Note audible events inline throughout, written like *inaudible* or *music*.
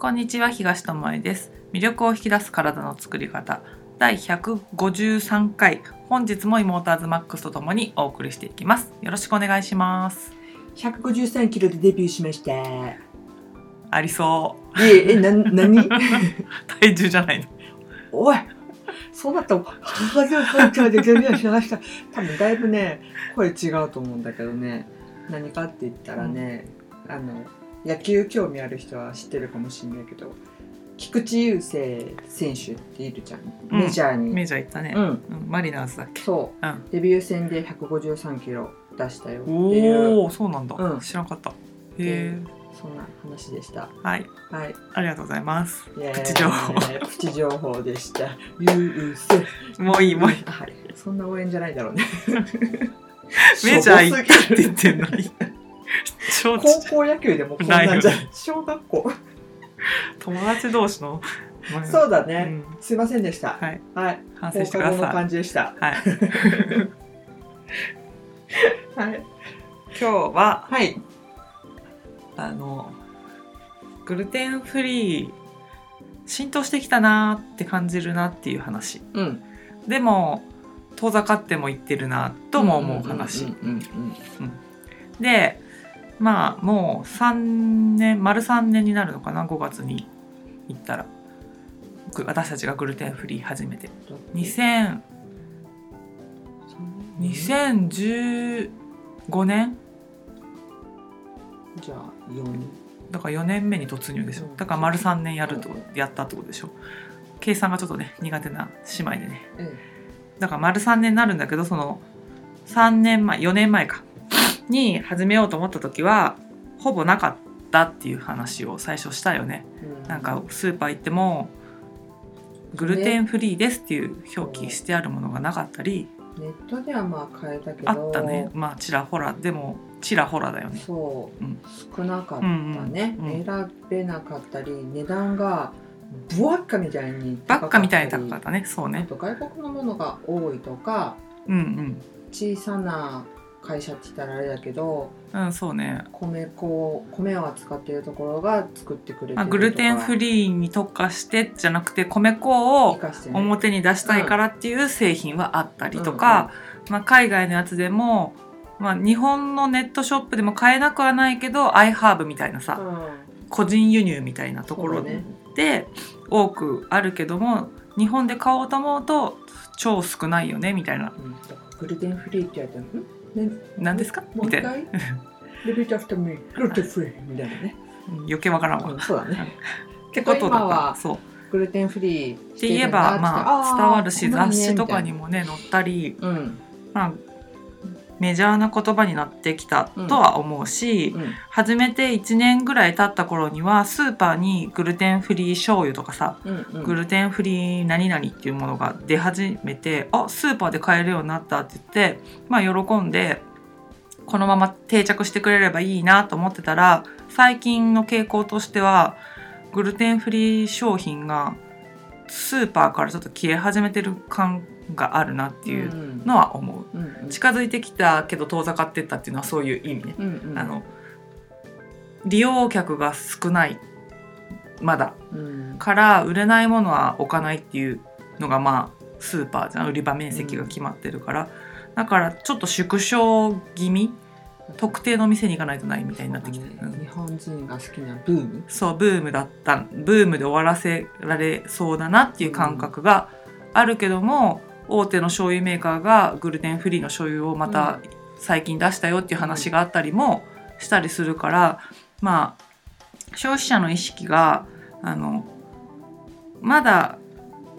こんにちは東智恵です。魅力を引き出す体の作り方。第153回。本日もイモーターズマックスとともにお送りしていきます。よろしくお願いします。153キロでデビューしました。ありそえ、え、な、なにう体重じゃないの。おいそうだった。ら、153キロでデビューしました。多分だいぶね、声違うと思うんだけどね。何かって言ったらね、あの、野球興味ある人は知ってるかもしれないけど、菊池雄星選手っているじゃん。うんメジャーに。メジャー行ったね、うん。うんマリナーズだっけ？そう。うんデビュー戦で153キロ出したよっていう、おおそうなんだ、うん知らなかったへえそんな話でした。はいはい。ありがとうございますプチ情報プチ情報でした。ゆうせ。もういいもういいはい。そんな応援じゃないだろうね。*laughs* メジャー行ったって言しってんのに *laughs* 高校野球でもこんなんじゃない。小学校。友達同士の *laughs* そうだね。うんすいませんでした。はいはい。反省してください感じでした。はい *laughs* はい。今日ははい。あのグルテンフリー浸透してきたなーって感じるなっていう話うん。でも遠ざかってもいってるなとも思う話うんうんうんでまあもう3年丸3年になるのかな5月に行ったら。ぐ私たちがグルテンフリー始めて。うん。2000 2015年？じゃあ四。人。だから4年目に突入でしょ。うん。だから丸3年やるとうんやったってことでしょ。計算がちょっとね苦手な姉妹でね。うん。だから丸3年になるんだけどその3年前4年前かに始めようと思った時はほぼなかったっていう話を最初したよね。なんかスーパー行ってもグルテンフリーですっていう表記してあるものがなかったりネットではまあ買えたけど。あったね。まあちらほら。でもちらほらだよね。そう、うん。少なかったね、うんうんうん選べなかったり値段がブワッカみたいにばっかみたいに高かったね。そうあねと外国のものが多いとかうん。小さな会社って言ったらあれだけどうんうんそうね。米粉米を扱っているところが作ってくれてるまあ、グルテンフリーに特化してじゃなくて米粉を表に出したいからっていう製品はあったりとか、まあ、海外のやつでも、まあ、日本のネットショップでも買えなくはないけど iHerb みたいなさうん。個人輸入みたいなところで多くあるけども日本で買おうと思うと超少ないよねみたいな。うん。グルテンフリーって言われてもんね何ですか？みたいな。*laughs* みたいなね、うん。余計わからんわ。うんそうだね。ってことだからそう。グルテンフリーっって言えばまあ伝わるし雑誌とかにももね載ったり。うん。まあ、メジャーな言葉になってきたとは思うし、うん。始めて1年ぐらい経った頃にはスーパーにグルテンフリー醤油とかさ、うんうん。グルテンフリー何々っていうものが出始めてあスーパーで買えるようになったって言ってまあ喜んでこのまま定着してくれればいいなと思ってたら最近の傾向としてはグルテンフリー商品がスーパーからちょっと消え始めてる感があるなっていうのは思う。うん。うん。近づいてきたけど遠ざかってったっていうのはそういう意味ね。うんうん。あの利用客が少ないまだ。うん。から売れないものは置かないっていうのがまあスーパーじゃん。売り場面積が決まってるから、だからちょっと縮小気味。特定の店に行かないとないみたいになってきて、うん。日本人が好きなブーム？そうブームだった。ブームで終わらせられそうだなっていう感覚があるけども、大手の醤油メーカーがグルテンフリーの醤油をまた最近出したよっていう話があったりもしたりするから、まあ消費者の意識があのまだ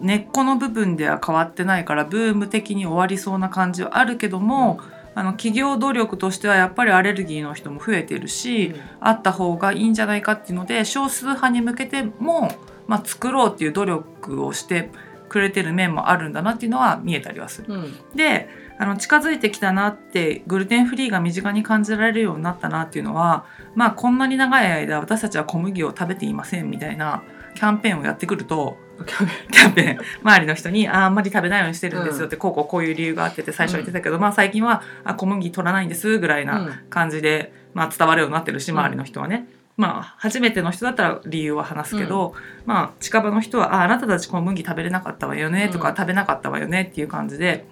根っこの部分では変わってないからブーム的に終わりそうな感じはあるけども、あの企業努力としてはやっぱりアレルギーの人も増えてるし、あった方がいいんじゃないかっていうので少数派に向けても、まあ、作ろうっていう努力をしてくれてる面もあるんだなっていうのは見えたりはする。うん。であの近づいてきたなってグルテンフリーが身近に感じられるようになったなっていうのはまあこんなに長い間私たちは小麦を食べていませんみたいなキャンペーンをやってくるとキャンペーン。周りの人にああんまり食べないようにしてるんですよって、こうこうこういう理由があってて最初は言ってたけど、まあ最近はあ小麦取らないんですぐらいな感じで、まあ、伝わるようになってるし周りの人はね。まあ初めての人だったら理由は話すけど、まあ近場の人は「ああなたたち小麦食べれなかったわよね」とか、うん食べなかったわよね」っていう感じで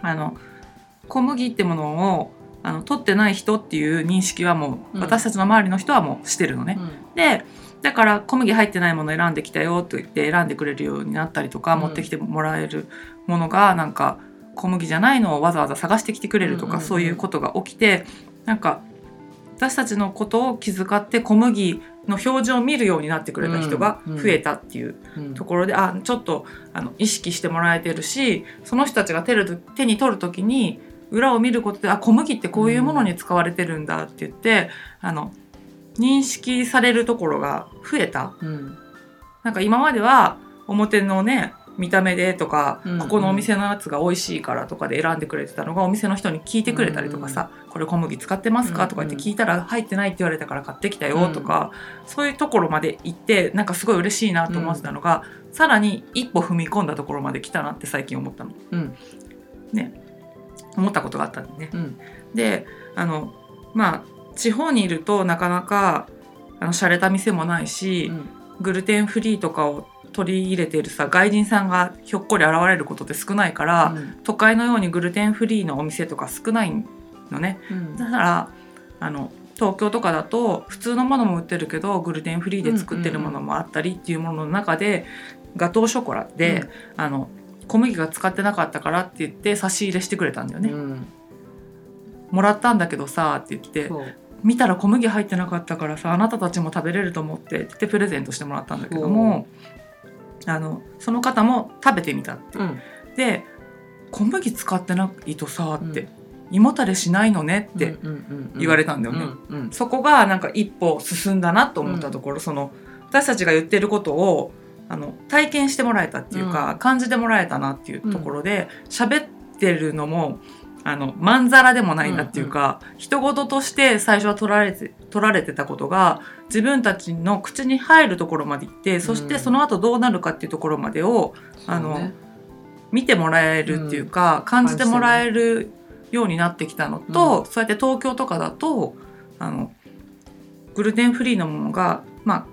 あの小麦ってものをあの取ってない人っていう認識はもう、うん。私たちの周りの人はもうしてるのね。でだから小麦入ってないもの選んできたよと言って選んでくれるようになったりとか、うん。持ってきてもらえるものがなんか小麦じゃないのをわざわざ探してきてくれるとか、うんうんうん。そういうことが起きてなんか私たちのことを気遣って小麦の表示を見るようになってくれた人が増えたっていううん。ところで、あちょっとあの意識してもらえてるしその人たちが手る手に取る時に裏を見ることであ小麦ってこういうものに使われてるんだって言って、あの認識されるところが増えた。うん。なんか今までは表のね見た目でとか、うんここのお店のやつが美味しいからとかで選んでくれてたのがお店の人に聞いてくれたりとかさ「これ小麦使ってますか?」とか言って聞いたら「入ってないって言われたから買ってきたよ」とか、そういうところまで行ってなんかすごい嬉しいなと思ってたのが、さらに一歩踏み込んだところまで来たなって最近思ったの。うん。思ったことがあったんでね。うん。であのまあ地方にいるとなかなかあの洒落た店もないし、グルテンフリーとかを取り入れているさ外人さんがひょっこり現れることって少ないから、都会のようにグルテンフリーのお店とか少ないのね。うん。だからあの東京とかだと普通のものも売ってるけどグルテンフリーで作ってるものもあったりっていうものの中で、ガトーショコラで、あの小麦が使ってなかったからって言って差し入れしてくれたんだよね。うん。もらったんだけどさって言って見たら小麦入ってなかったからさあなたたちも食べれると思ってってプレゼントしてもらったんだけどもあのその方も食べてみたって。うん。で小麦使ってないとさって、うん。胃もたれしないのねって言われたんだよね。うんうん。そこがなんか一歩進んだなと思ったところ、その私たちが言ってることをあの体験してもらえたっていうか、感じてもらえたなっていうところで喋、ってるのもあのまんざらでもないなっていうか、人事として最初は取られて取られてたことが自分たちの口に入るところまで行ってそしてその後どうなるかっていうところまでをあのそうね。見てもらえるっていうか、感じてもらえるようになってきたのと、そうやって東京とかだとあのグルテンフリーのものが、ま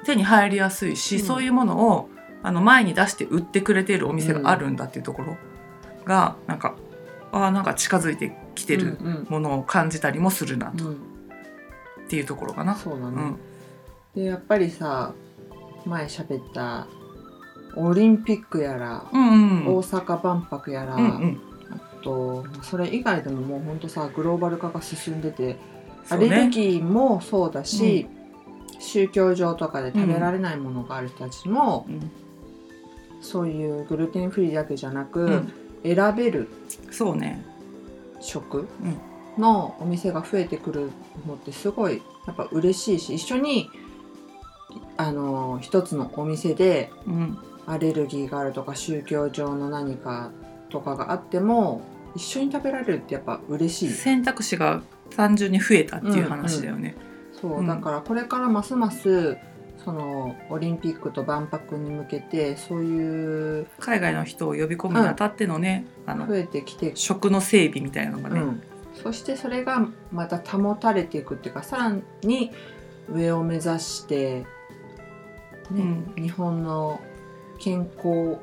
あ、手に入りやすいし、うん。そういうものをあの前に出して売ってくれているお店があるんだっていうところが、なんかあーなんか近づいてきてるうんものを感じたりもするなと、うん。うんっていうところかな。そうだね。うん。でやっぱりさ前喋ったオリンピックやらうんうんうん。大阪万博やらうんうん。あとそれ以外でももうほんとさグローバル化が進んでてね。レルギーもそうだし、宗教上とかで食べられないものがある人たちも、うん。そういうグルテンフリーだけじゃなく、うん選べるそうね。食？のお店が増えてくるのってすごいやっぱ嬉しいし一緒にあの一つのお店でうん。アレルギーがあるとか宗教上の何かとかがあっても一緒に食べられるってやっぱ嬉しい。選択肢が単純に増えたっていう話だよね。そう、うん。だからこれからますますそのオリンピックと万博に向けてそういう海外の人を呼び込むにあたってのね、あの増えてきて、食の整備みたいなのがね、うん、そしてそれがまた保たれていくっていうかさらに上を目指して、ね日本の健康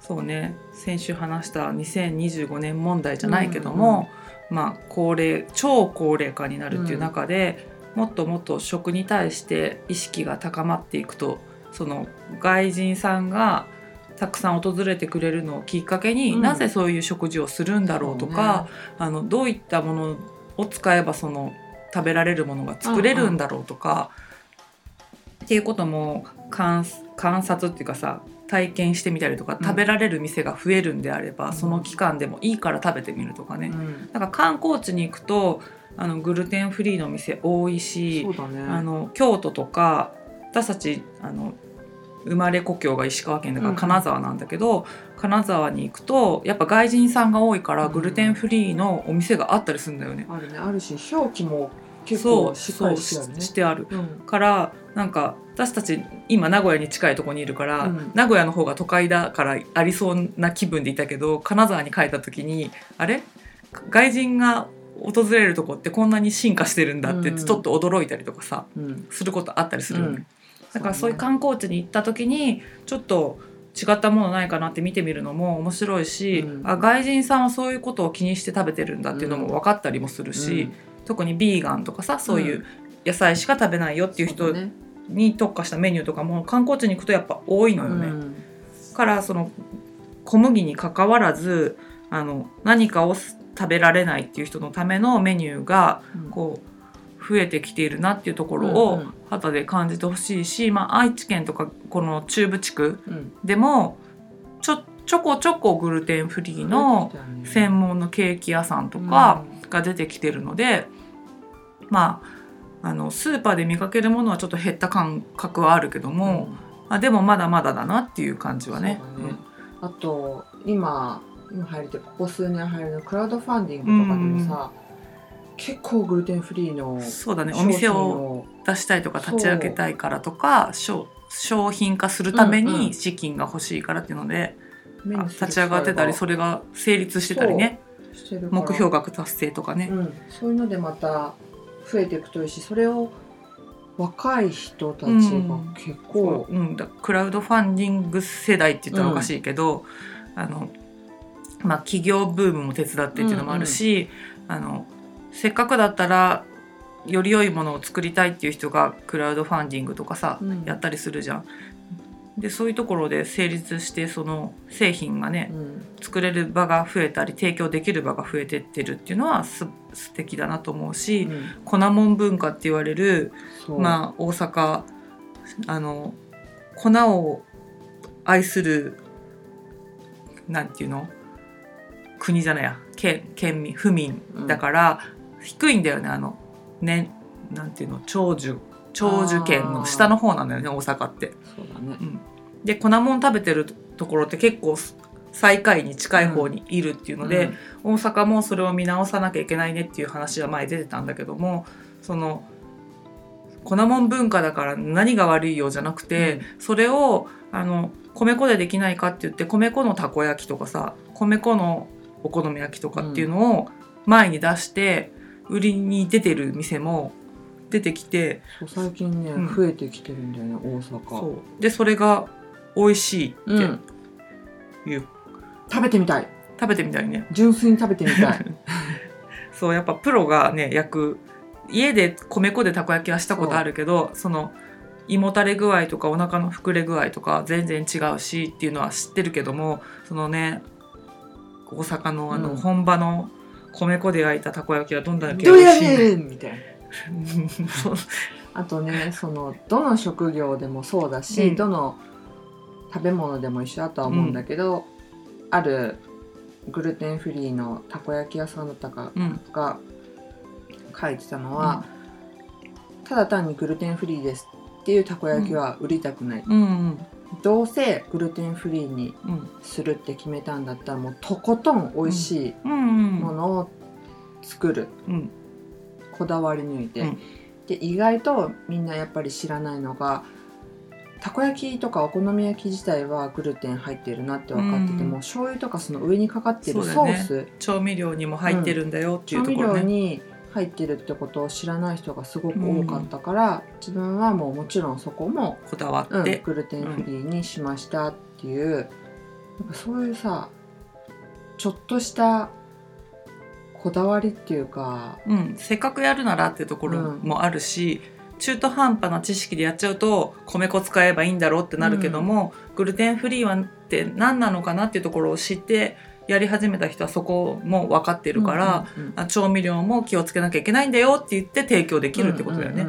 そうね。先週話した2025年問題じゃないけども、まあ高齢超高齢化になるっていう中で、もっともっと食に対して意識が高まっていくとその外人さんがたくさん訪れてくれるのをきっかけに、うん。なぜそういう食事をするんだろうとかあのどういったものを使えばその食べられるものが作れるんだろうとか、っていうことも観観察っていうかさ体験してみたりとかうん。食べられる店が増えるんであれば、うん。その期間でもいいから食べてみるとかね、うん。なんか観光地に行くとあのグルテンフリーの店多いしね。あの京都とか私たちあの生まれ故郷が石川県だからうん金沢なんだけど、金沢に行くとやっぱ外人さんが多いからうんグルテンフリーのお店があったりするんだよね。あるね。あるし表記も結そう構しっかりしてあるね。してある。うんからなんか私たち今名古屋に近いところにいるから、うん。名古屋の方が都会だからありそうな気分でいたけど金沢に帰った時にあれ？外人が訪れるとこってこんなに進化してるんだってうん。ちょっと驚いたりとかさうん。することあったりするよね、うん。だからそういう観光地に行った時にちょっと違ったものないかなって見てみるのも面白いし、うん。あ外人さんはそういうことを気にして食べてるんだっていうのも分かったりもするし、特にビーガンとかさそういう野菜しか食べないよっていう人ね。に特化したメニューとかも観光地に行くとやっぱ多いのよね。うん。からその小麦にかかわらずあの何かを食べられないっていう人のためのメニューがこう増えてきているなっていうところうんをうん。肌で感じてほしいし、まあ、愛知県とかこの中部地区うん。でもちょちょこちょこグルテンフリーの専門のケーキ屋さんとかが出てきてるので、まああのスーパーで見かけるものはちょっと減った感覚はあるけども、あでもまだまだだなっていう感じはね。そうだね。あと今今入りてここ数年入るのクラウドファンディングとかでもさ、結構グルテンフリーのうんそうだねお店をを。出したいとか立ち上げたいからとか商商品化するためうんうん。に資金が欲しいからっていうので、目にする立ち上がってたりそれが成立してたりね。目標額達成とかね、うん、そういうのでまた増えていくといいしそれを若い人たちが結構、そううん、だクラウドファンディング世代って言ったらおかしいけど、あのまあ、企業ブームも手伝ってっていうのもあるし、あのせっかくだったらより良いものを作りたいっていう人がクラウドファンディングとかさ、うん。やったりするじゃん。でそういうところで成立してその製品がねうん。作れる場が増えたり提供できる場が増えてってるっていうのはす素敵だなと思うし、うん。粉もん文化って言われるまあ大阪あの粉を愛するなんていうの？国じゃないや。県県民府民。だから、低いんだよね。あのねなんていうの？長寿長寿県の下の方なんだよね大阪って。そうだね。で粉もん食べてるところって結構最下位に近い方にいるっていうので、大阪もそれを見直さなきゃいけないねっていう話は前出てたんだけどもその粉もん文化だから何が悪いようじゃなくて、それをあの米粉でできないかって言って米粉のたこ焼きとかさ米粉のお好み焼きとかっていうのを前に出して売りに出てる店も出てきて最近ね、うん。増えてきてるんだよね大阪。そう。でそれが美味しいってうん。いう、食べてみたい。食べてみたいね。純粋に食べてみたい。*laughs* そうやっぱプロがね焼く家で米粉でたこ焼きはしたことあるけどその胃もたれ具合とかお腹の膨れ具合とか全然違うしっていうのは知ってるけどもそのね大阪のあのうん。本場の米粉で焼いたたこ焼きはどんだけどうや美味しいねん。みたいな。*laughs* そう。あとねそのどの職業でもそうだし、うん。どの食べ物でも一緒だとは思うんだけど、あるグルテンフリーのたこ焼き屋さんだったかうん。が書いてたのは、ただ単にグルテンフリーですっていうたこ焼きは売りたくない、うんうんどうせグルテンフリーにうんするって決めたんだったらもうとことん美味しいものを作る、うん。こだわり抜いて、うん。で意外とみんなやっぱり知らないのがたこ焼きとかお好み焼き自体はグルテン入ってるなって分かっててうん。も、醤油とかその上にかかってるソース、調味料にも入ってるんだよってい調味うところね。料に入ってるってことを知らない人がすごく多かったから、自分はもうもちろんそこも、こだわうん、って、グルテンフリーにしましたっていう、なんかそういうさちょっとしたこだわりっていうかうん、せっかくやるならっていうところもあるし、中途半端な知識でやっちゃうと米粉使えばいいんだろうってなるけども、グルテンフリーはって何なのかなっていうところを知ってやり始めた人はそこも分かってるから、うんうんうんあ調味料も気をつけなきゃいけないんだよって言って提供できるってことだよね。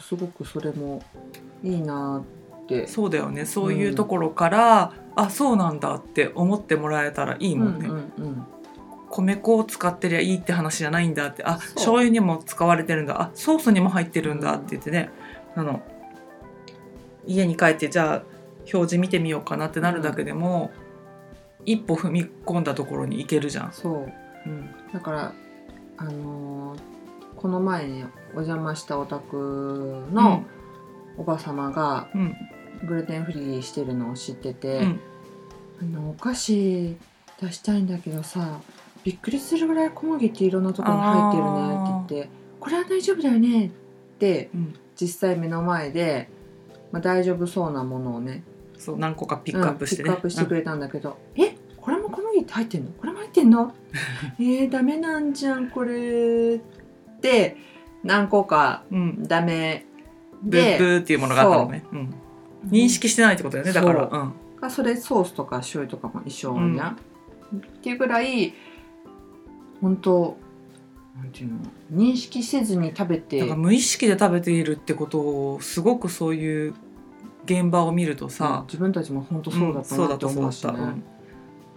すごくそれもいいなって。そうだよね。そういうところから、あそうなんだって思ってもらえたらいいもんね。うんうん米粉を使ってりゃいいって話じゃないんだって。あ醤油にも使われてるんだ。あソースにも入ってるんだって言ってね、あの家に帰ってじゃあ表示見てみようかなってなるだけでも、一歩踏み込んだところに行けるじゃん。そう。うん。だからあのーこの前にお邪魔したお宅のおば様がうん。グルテンフリーしてるのを知ってて、うん。あのお菓子出したいんだけどさびっくりするぐらい小麦っていろんなところに入ってるねって言ってこれは大丈夫だよねってうん。実際目の前で、まあ、大丈夫そうなものをねそう何個かピックアップしてね、うんピックアップしてくれたんだけど、えこれも小麦って入ってんの？これも入ってんの？*laughs* えー、ダメなんじゃんこれって。何個かうんうんダメ。ブッブっていうものがあったのね、う。ん、認識してないってことだよねだから。そう。うん。それソースとか醤油？とかも一緒じゃん、っていうぐらい本当なんていうの？認識せずに食べて。だから無意識で食べているってことをすごくそういう現場を見るとさ、自分たちも本当そうだったなって思うしね、うんそうだと思った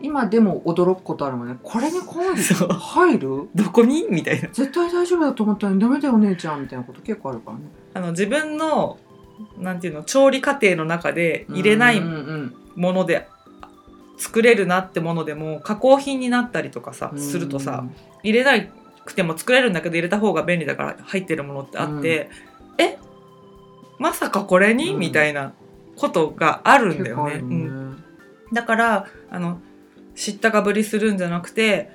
今でも驚くことあるもんね。これに小麦そう。入る？どこに？みたいな。絶対大丈夫だと思ったのにダメだよお姉ちゃんみたいなこと結構あるからね。あの自分のなんていうの調理過程の中で入れないうん。うんもので作れるなってものでも加工品になったりとかさうん。するとさ入れなくても作れるんだけど入れた方が便利だから入ってるものってあって、え？まさかこれに、うん。みたいなことがあるんだよね。結構あるうんね。だからあの知ったかぶりするんじゃなくて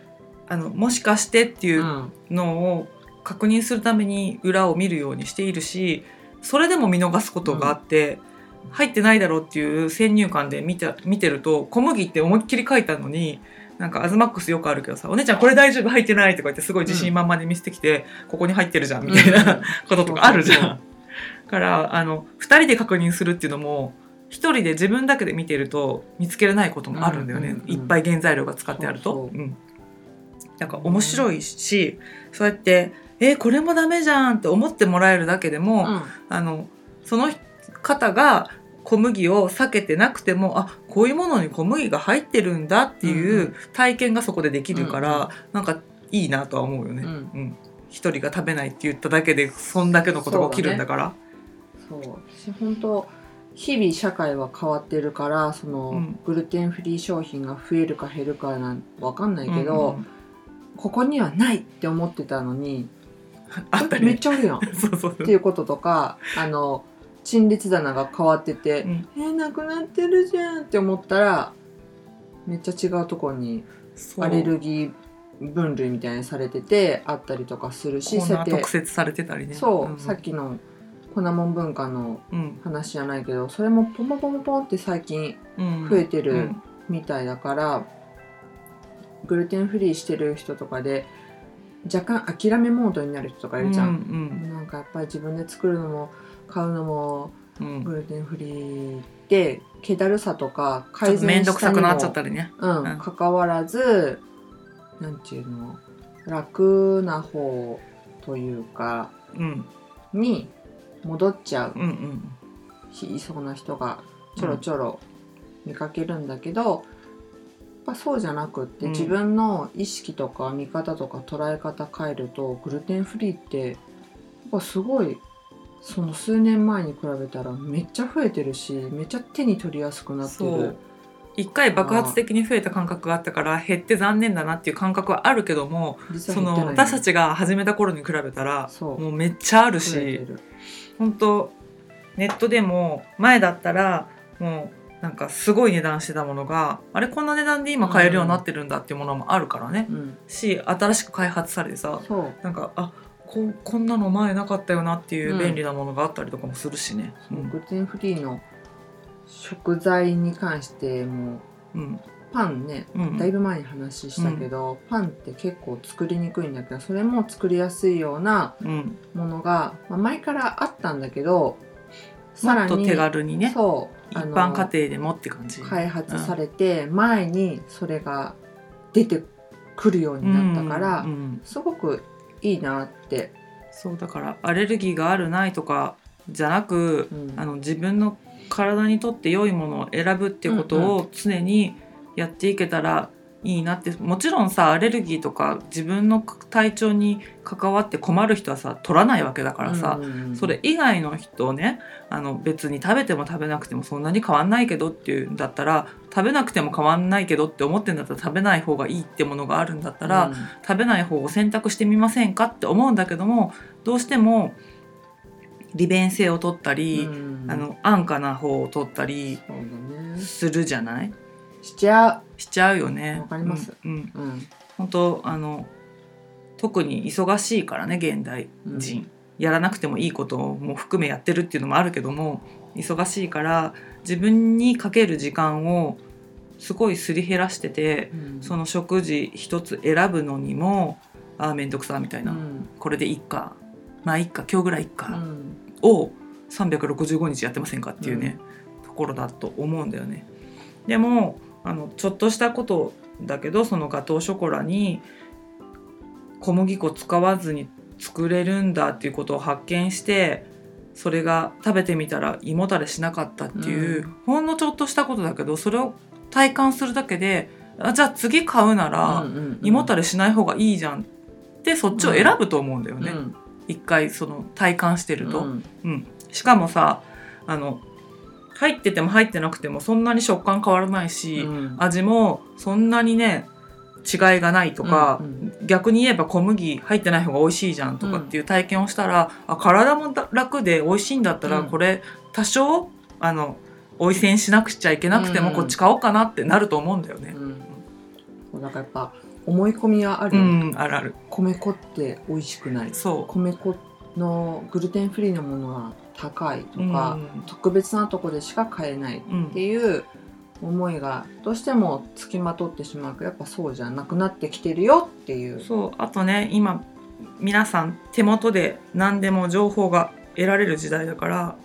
あのもしかしてっていううんのを確認するために裏を見るようにしているしそれでも見逃すことがあって、入ってないだろうっていう先入観で見て見てると小麦って思いっきり書いたのになんかアズマックスよくあるけどさ「お姉ちゃんこれ大丈夫？入ってない」とか言ってすごい自信満々で見せてきて、ここに入ってるじゃんみたいな、こととかあるじゃん。か。らあの2人で確認するっていうのも1人で自分だけで見てると見つけれないこともあるんだよね、うんうんうんいっぱい原材料が使ってあると。そうそう。うん。なんか面白いし、そうやって「えこれもダメじゃん」って思ってもらえるだけでも、うん。あのその方が小麦を避けてなくてもあこういうものに小麦が入ってるんだってうんいうう体験がそこでできるから、うんうん。なんかいいなとは思うよね。うん。うん。一人が食べないって言っただけでそんだけのことが起きるんだから。そう。私本当日々社会は変わってるからその、うん。グルテンフリー商品が増えるか減るかなんわかんないけど、うんうんここにはないって思ってたのにあったえめっり。ちゃあるやん。*laughs* っていうこととかあの陳列棚が変わってて、うん。えーなくなってるじゃんって思ったらめっちゃ違うところにアレルギー分類みたいにされててあったりとかするし特設されてたりね。そう、ん。さっきの粉もん文化のうん。話じゃないけどそれもポンポンポンポンって最近うん。増えてるうん。みたいだから、グルテンフリーしてる人とかで若干諦めモードになる人とかいるじゃん、うんなんかやっぱり自分で作るのも買うのもうん。グルテンフリーって気だるさとか改善面倒くさくなっちゃっしたりね。にも、ううんん、関わらずなんていうの楽な方というかうん。に戻っちゃううんうん。いそうな人がちょろちょろ見かけるんだけど、やっぱそうじゃなくって、うん。自分の意識とか見方とか捉え方変えるとグルテンフリーってやっぱすごいその数年前に比べたらめっちゃ増えてるしめっちゃ手に取りやすくなってる。一回爆発的に増えた感覚があったから減って残念だなっていう感覚はあるけどもその私たちが始めた頃に比べたらもうめっちゃあるし本当ネットでも前だったらもうなんかすごい値段してたものがあれこんな値段で今買えるようになってるんだっていうものもあるからね、うん、し新しく開発されてさなんかあここんなの前なかったよなっていううん便利なものがあったりとかもするしね。うん。グルテンフリーの食材に関してもうんパンねうんだいぶ前に話したけど、パンって結構作りにくいんだけどそれも作りやすいようなうん、ものが、まあ、前からあったんだけどさらに手軽にねそう一般家庭でもって感じ。開発されて、前にそれが出てくるようになったから、うんうんすごくいいなって、そうだからアレルギーがあるないとかじゃなく、うん。あの自分の体にとって良いものを選ぶっていうことを常にやっていけたらいいなって。もちろんさアレルギーとか自分の体調に関わって困る人はさ取らないわけだからさ、それ以外の人をねあの別に食べても食べなくてもそんなに変わんないけどっていうんだったら食べなくても変わんないけどって思ってんだったら食べない方がいいってものがあるんだったら、うん。食べない方を選択してみませんかって思うんだけどもどうしても利便性を取ったり、うん。あの安価な方を取ったりするじゃない？しちゃしちゃうよね。わかります。うんうん。う、うん、本当あの特に忙しいからね現代人、やらなくてもいいことも含めやってるっていうのもあるけども忙しいから自分にかける時間をすごいすり減らしててうん。その食事一つ選ぶのにもああ面倒くさみたいな、うん。これでいっか。まあいっか。今日ぐらいいっうか、ん。を365日やってませんかっていうね、ところだと思うんだよね。でもあのちょっとしたことだけどそのガトーショコラに小麦粉使わずに作れるんだっていうことを発見してそれが食べてみたら胃もたれしなかったっていう、うん。ほんのちょっとしたことだけどそれを体感するだけであじゃあ次買うなら、胃もたれしない方がいいじゃんってそっちを選ぶと思うんだよね、うん。一回その体感してると。うん。うん、しかもさあの入ってても入ってなくてもそんなに食感変わらないし、うん。味もそんなにね違いがないとか、うんうん。逆に言えば小麦入ってない方が美味しいじゃんとかっていう体験をしたら、あ体も楽で美味しいんだったら、うん。これ多少あのおいせんしなくちゃいけなくてもうん。こっち買おうかなってなると思うんだよね。うん。そうだからやっぱ思い込みはあるうん、あるある。米粉って美味しくない。そ米粉のグルテンフリーのものは高いとう。か、うん。特別なとこでしか買えないっうんていう思いがどうしてもつきまとってしまうけどやっぱそうじゃなくなってきてるよっていう。そう。あとね今皆さん手元で何でも情報が得られる時代だから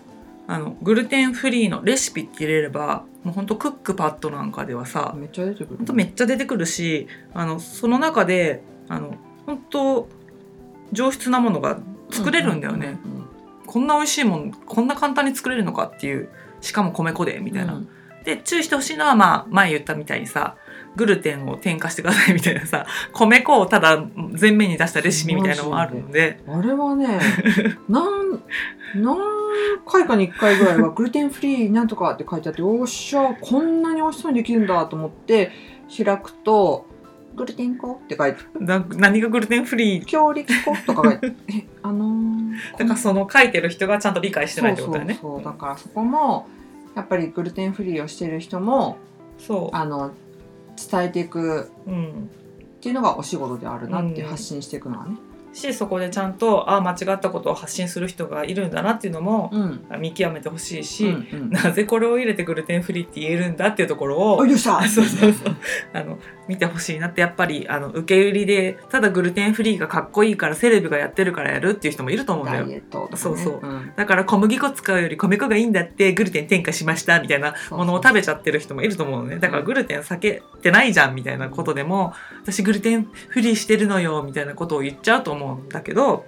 あのグルテンフリーのレシピって入れればもうほんとクックパッドなんかではさめっちゃ出てくるめっちゃ出てくるしあのその中であの本当上質なものが作れるんだよね、うんうんこんな美味しいもんこんな簡単に作れるのかっていうしかも米粉でみたいな、うん。で注意してほしいのはまあ前言ったみたいにさグルテンを添加してくださいみたいなさ米粉をただ前面に出したレシピみたいなのもあるので。あれはね *laughs* なん何回かに1回ぐらいはグルテンフリーなんとかって書いてあっておっしゃこんなに美味しそうにできるんだと思って開くとグルテン粉って書いてな何がグルテンフリー？強力粉とか書いて *laughs* えあのー、だからその書いてる人がちゃんと理解してないってことだよね。そうそうそう。だからそこもやっぱりグルテンフリーをしてる人もそあの伝えていくう、うん、っていうのがお仕事であるなってうん発信していくのはね。しそこでちゃんとあ間違ったことを発信する人がいるんだなっていうのもうん。見極めてほしいし、うんうん。なぜこれを入れてグルテンフリーって言えるんだっていうところをあ、よっしゃあ *laughs* そうそうそう。あの見てほしいなってやっぱりあの受け売りでただグルテンフリーがかっこいいからセレブがやってるからやるっていう人もいると思うんだよ。そうそう。うん。だから小麦粉使うより米粉がいいんだってグルテン添加しましたみたいなものを食べちゃってる人もいると思うのねだからグルテン避けてないじゃんみたいなことでも私グルテンフリーしてるのよみたいなことを言っちゃうと思うんだけど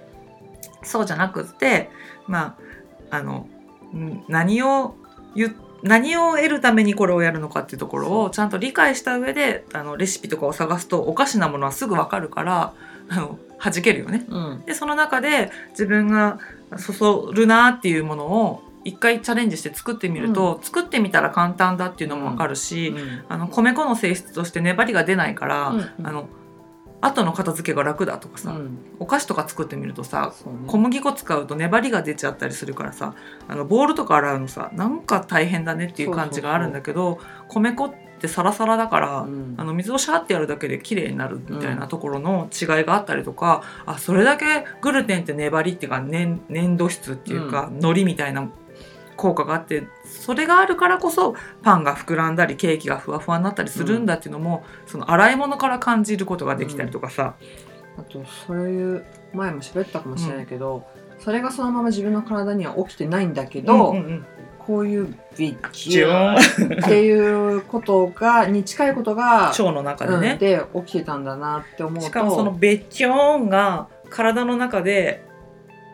そうじゃなくってまああのん何を言っ何を得るためにこれをやるのかっていうところをちゃんと理解した上であのレシピとかを探すとおかしなものはすぐ分かるからあの弾けるよね。うん。でその中で自分がそそるなっていうものを一回チャレンジして作ってみると、作ってみたら簡単だっていうのも分かるし、あの米粉の性質として粘りが出ないから、うん。あの後の片付けが楽だとかさ、うん。お菓子とか作ってみるとさね。小麦粉使うと粘りが出ちゃったりするからさあのボールとか洗うのさなんか大変だねっていう感じがあるんだけど米粉ってサラサラだから、うん。あの水をシャーってやるだけで綺麗になるみたいなところの違いがあったりとか、あそれだけグルテンって粘りっていうか粘粘土質っていうか、海苔みたいな効果があってそれがあるからこそパンが膨らんだりケーキがふわふわになったりするんだっていうのも、その洗い物から感じることができたりとかさ、あとそういう前も喋ったかもしれないけど、それがそのまま自分の体には起きてないんだけど、うんうんうん。こういうビッジチっていうことがに近いことが、腸の中でね、うんで起きてたんだなって思うと。しかもそのベッチョーンが体の中で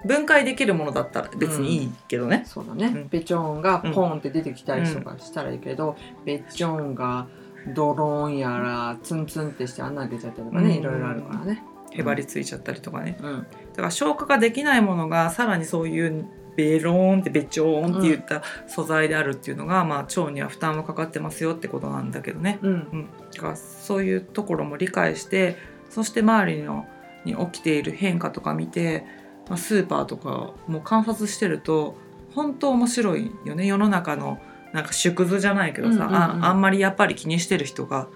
分解できるものだったら別にいいけどね、そうだね、うん。ベチョーンがポンって出てきたりとかしたらいいけど、ベチョーンがドローンやらツンツンってして穴開けちゃったりとかね、うん。いろいろあるからね。へばりついちゃったりとかね。うん。だから消化ができないものがさらにそういうベローンってベチョーンって言った素材であるっていうのが、まあ、腸には負担はかかってますよってことなんだけどね、うん。うん、だからそういうところも理解してそして周りのに起きている変化とか見て、まあ、スーパーとかも観察してると本当面白いよね。世の中のなんか縮図じゃないけどさ、うんうんうん。ああんまりやっぱり気にしてる人が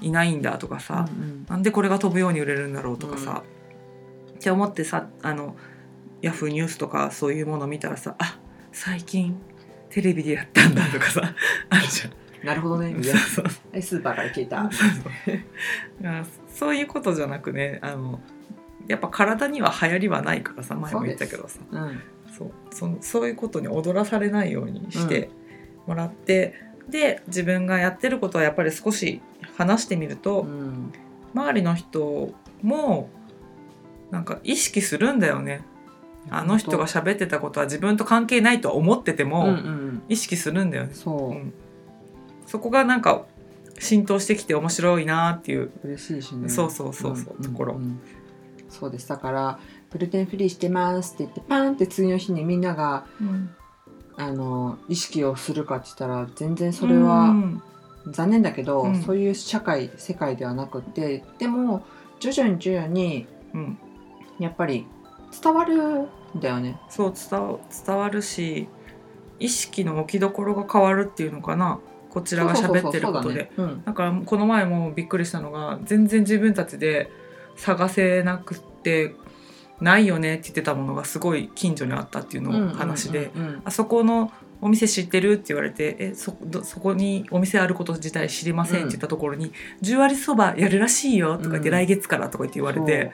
いないんだとかさ、うんなんでこれが飛ぶように売れるんだろうとかさ、って思ってさあのヤフーニュースとかそういうもの見たらさあ最近テレビでやったんだとかさ *laughs* あるじゃん。なるほどね。スーパーから聞いた。そうそう。*laughs* あそういうことじゃなくねあのやっぱ体には流行りはないからさ前も言ったけどさ。うん。そう。そのそういうことに踊らされないようにしてもらって、で自分がやってることはやっぱり少し話してみると、うん。周りの人もなんか意識するんだよね。あの人が喋ってたことは自分と関係ないとは思っててうんうもん。意識するんだよね。そう、うん。そこがなんか浸透してきて面白いなっていう。嬉しいしね。そうそうそうそうんところ。んんそうです。だからグルテンフリーしてますって言ってパンって次の日にみんながあの意識をするかって言ったら全然それうはん。残念だけど、うん。そういう社会世界ではなくてでも徐々に徐々にうん。やっぱり伝わるんだよね。そう伝わ伝わるし意識の置きどころが変わるっていうのかな。こちらが喋ってることで。だからこの前もびっくりしたのが全然自分たちで探せなくてないよねって言ってたものがすごい近所にあったっていうの話で、あそこのお店知ってるって言われてえそこにお店あること自体知りませんって言ったところに「10割そばやるらしいよ」とか言って、うん。来月からとか言って言われて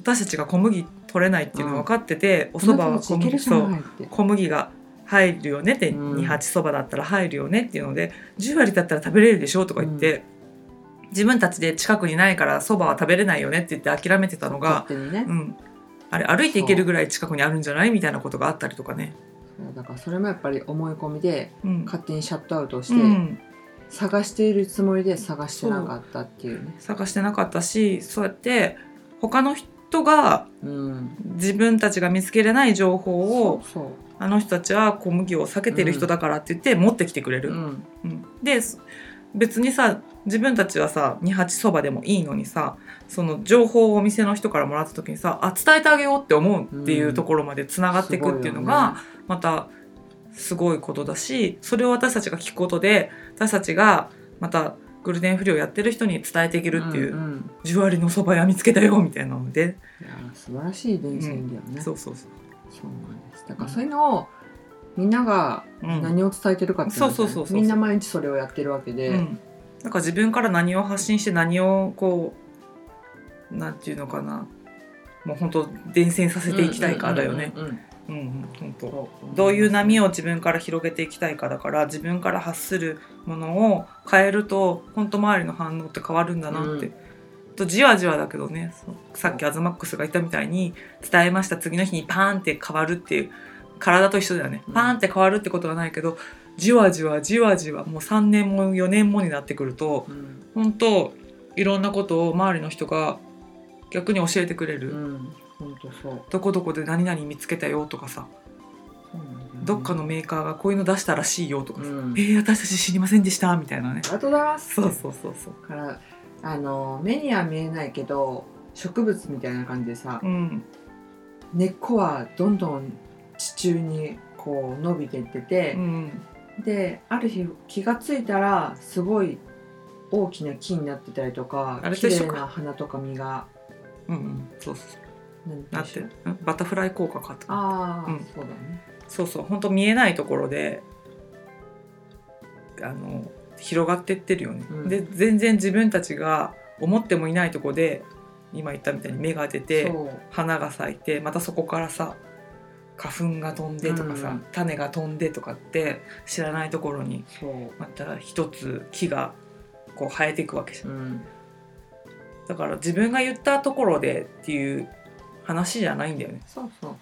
私たちが小麦取れないっていうの分かってて、おそう蕎麦は小麦そう小麦が入るよねって、うん。二八そばだったら入るよねっていうので10割だったら食べれるでしょとか言って、自分たちで近くにないからそばは食べれないよねって言って諦めてたのが、ね。う、ん、あれ歩いて行けるぐらい近くにあるんじゃないみたいなことがあったりとかね。そう。だからそれもやっぱり思い込みでうん。勝手にシャットアウトして、うん、探しているつもりで探してなかったっていうね。探してなかったしそうやって他の人がうん、自分たちが見つけれない情報をそうそう。あの人たちは小麦を避けてる人だからって言って持ってきてくれる。うん。うん。です別にさ自分たちはさ二八そばでもいいのにさその情報をお店の人からもらった時にさあ伝えてあげようって思うっていうところまでつながっていくっていうのが、またすごいことだしそれを私たちが聞くことで私たちがまたグルテンフリーをやってる人に伝えていけるっていううんうん「十割のそば屋見つけたよ」みたいなので、いや素晴らしい伝染だよね。そうそうそう。そうなんです。だからそういうのをみんながうん。何を伝えてるかっていのはそうそうそうそう。みんな毎日それをやってるわけで、うん、なんか自分から何を発信して何をこうなんていうのかな。もう本当伝染させていきたいかだよね。うん本当。どういう波を自分から広げていきたいかだから自分から発するものを変えると本当周りの反応って変わるんだなって。うん。とじわじわだけどね。さっきアズマックスが言ったみたいに伝えました。次の日にパーンって変わるっていう体と一緒だよね、うん。パーンって変わるってことはないけどじわじわじわじわもう3年も4年もになってくるとうん。本当いろんなことを周りの人が逆に教えてくれる、うん。本当そう。どこどこで何々見つけたよとかさ。ね。どっかのメーカーがこういうの出したらしいよとかさ、うん。えー、私たち知りませんでした。みたいなね。ありがとうございます。そうそうそうそう。からあの目には見えないけど植物みたいな感じでさ、うん。根っこはどんどん地中にこう伸びていっててう、ん。である日気がついたらすごい大きな木になってたりとか綺あれと一緒か麗な花とか実がうんうん。そうそうなってん？バタフライ効果かとああ、うん。そうだね。そうそう。本当見えないところであの広がってってるよね、うん。で全然自分たちが思ってもいないところで今言ったみたいに芽が出て花が咲いてまたそこからさ花粉が飛んでとかさ、うん種が飛んでとかって知らないところにまた一つ木がこう生えていくわけじゃん。うん。だから自分が言ったところでっていう話じゃないんだよね。そうそう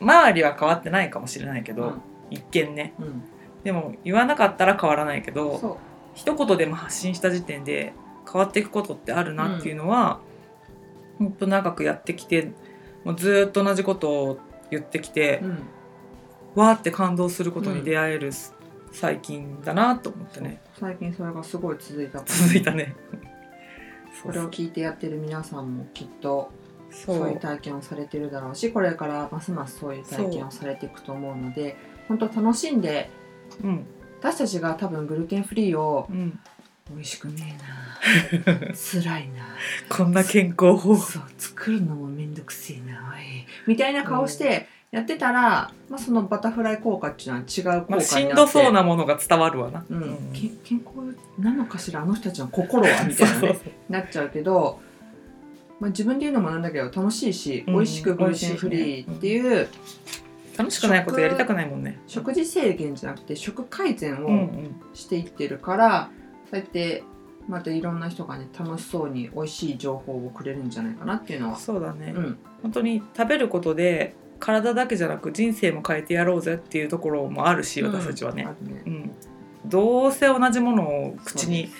周りは変わってないかもしれないけど、うん。一見ね。うん。でも言わなかったら変わらないけど一言でも発信した時点で変わっていくことってあるなっていうのは、ほん。と長くやってきてもうずーっと同じことを言ってきて、うん。わーって感動することに出会える最近だなと思ってね、最近それがすごい続いた続いたね。*laughs* これを聞いてやってる皆さんもきっとそう。そういう体験をされてるだろうしこれからますますそういう体験をされていくと思うので本当楽しんでうん。私たちが多分グルテンフリーをうん美味しくねえな。*laughs* 辛いな。こんな健康法。そう作るのもめんどくせえな。おい。みたいな顔してやってたら、まあ、そのバタフライ効果っていうのは違う効果になって、まあ、しんどそうなものが伝わるわな、うん。け健康なのかしら？あの人たちの心は？みたいな、ね、なっちゃうけど、まあ、自分で言うのもなんだけど楽しいし、うん。美味しくグルテンフリーっていう、楽しくないことやりたくないもんね。食事制限じゃなくて食改善うんうをん。していってるから、そうやってまたいろんな人がね楽しそうに美味しい情報をくれるんじゃないかなっていうのは、そうだね、うん、本当に食べることで体だけじゃなく人生も変えてやろうぜっていうところもあるし私たちはね、ね。うん。どうせ同じものを口に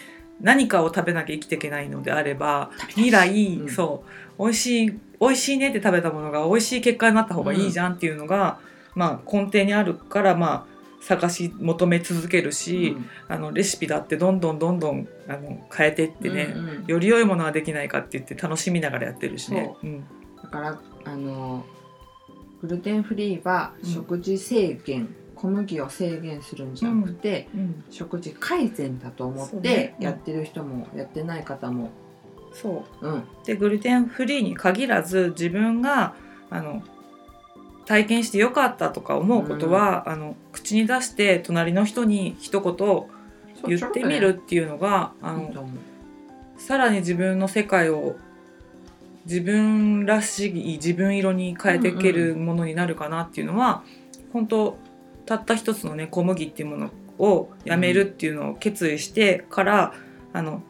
何かを食べなきゃ生きていけないのであれば未来、うん。そう。美味しい美味しいねって食べたものが美味しい結果になった方がいいじゃんっていうのが、まあ根底にあるからまあ探し求め続けるし、あのレシピだってどんどんどんどんあの変えていってね、うんうん。より良いものはできないかって言って楽しみながらやってるしね。う。ん。だからあのグルテンフリーは食事制限、小麦を制限するんじゃなくて、うん。食事改善だと思ってやってる人もやってない方も、そう。うん、でグルテンフリーに限らず自分があの体験してよかったとか思うことは、あの口に出して隣の人に一言言ってみるっていうのが、あのさらに自分の世界を自分らしい自分色に変えていけるものになるかなっていうのは、本当たった一つのね小麦っていうものをやめるっていうのを決意してから、あの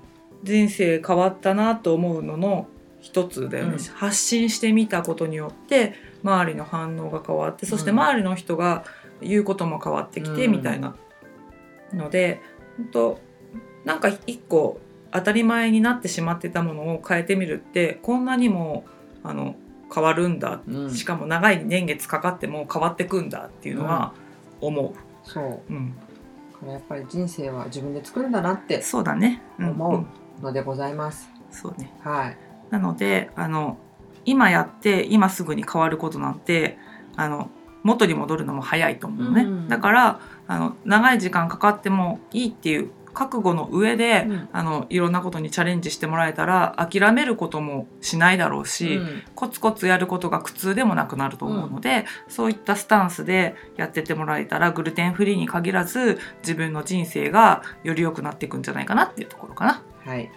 人生変わったなと思うのの一つだよね、うん。発信してみたことによって周りの反応が変わってそしてうん。周りの人が言うことも変わってきてうん。みたいなので本当なんか一個当たり前になってしまってたものを変えてみるってこんなにもあの変わるんだ。うん。しかも長い年月かかっても変わってくんだっていうのは思そう。う、うん、だからやっぱり人生は自分で作るんだなってそうだね、うん。思ううんのでございます、そうね。はいなのであの今やって今すぐに変わることなんてあの元に戻るのも早いと思うのね、うん。だからあの長い時間かかってもいいっていう覚悟の上で、うん。あのいろんなことにチャレンジしてもらえたら諦めることもしないだろうし、うん。コツコツやることが苦痛でもなくなると思うので、そういったスタンスでやってってもらえたらグルテンフリーに限らず自分の人生がより良くなっていくんじゃないかなっていうところかな。はい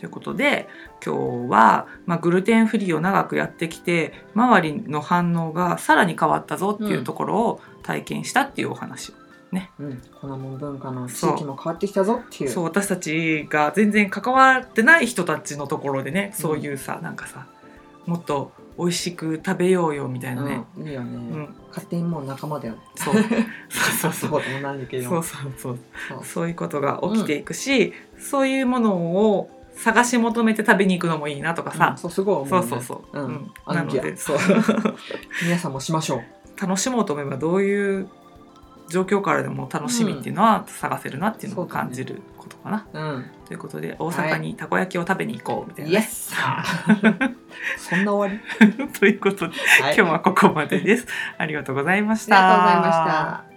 ということで今日は、まあ、グルテンフリーを長くやってきて周りの反応がさらに変わったぞっていうところを体験したっていうお話を、うん、粉もん文化の地域も変わってきたぞっていう。そう私たちが全然関わってない人たちのところでねそういうさ、なんかさもっと美味しく食べようよみたいなね、うん、いいよね、うん。勝手にもう仲間だよそう。*laughs* そうそうそう。そうそうそうそう。そう。そういうことが起きていくし、そういうものを探し求めて食べに行くのもいいなとかうんさ、そうすごい思う、ね、そうそうそう、うん。なので。そう。*laughs* 皆さんもしましょう。楽しもうと思えばどういう状況からでも楽しみっていうのは探せるなっていうのを感じることかな。うん。ということで大阪にたこ焼きを食べに行こうみたいな、ねイエスそんな終わり、*laughs* ということではい、今日はここまでです。ありがとうございましありた。がとうございました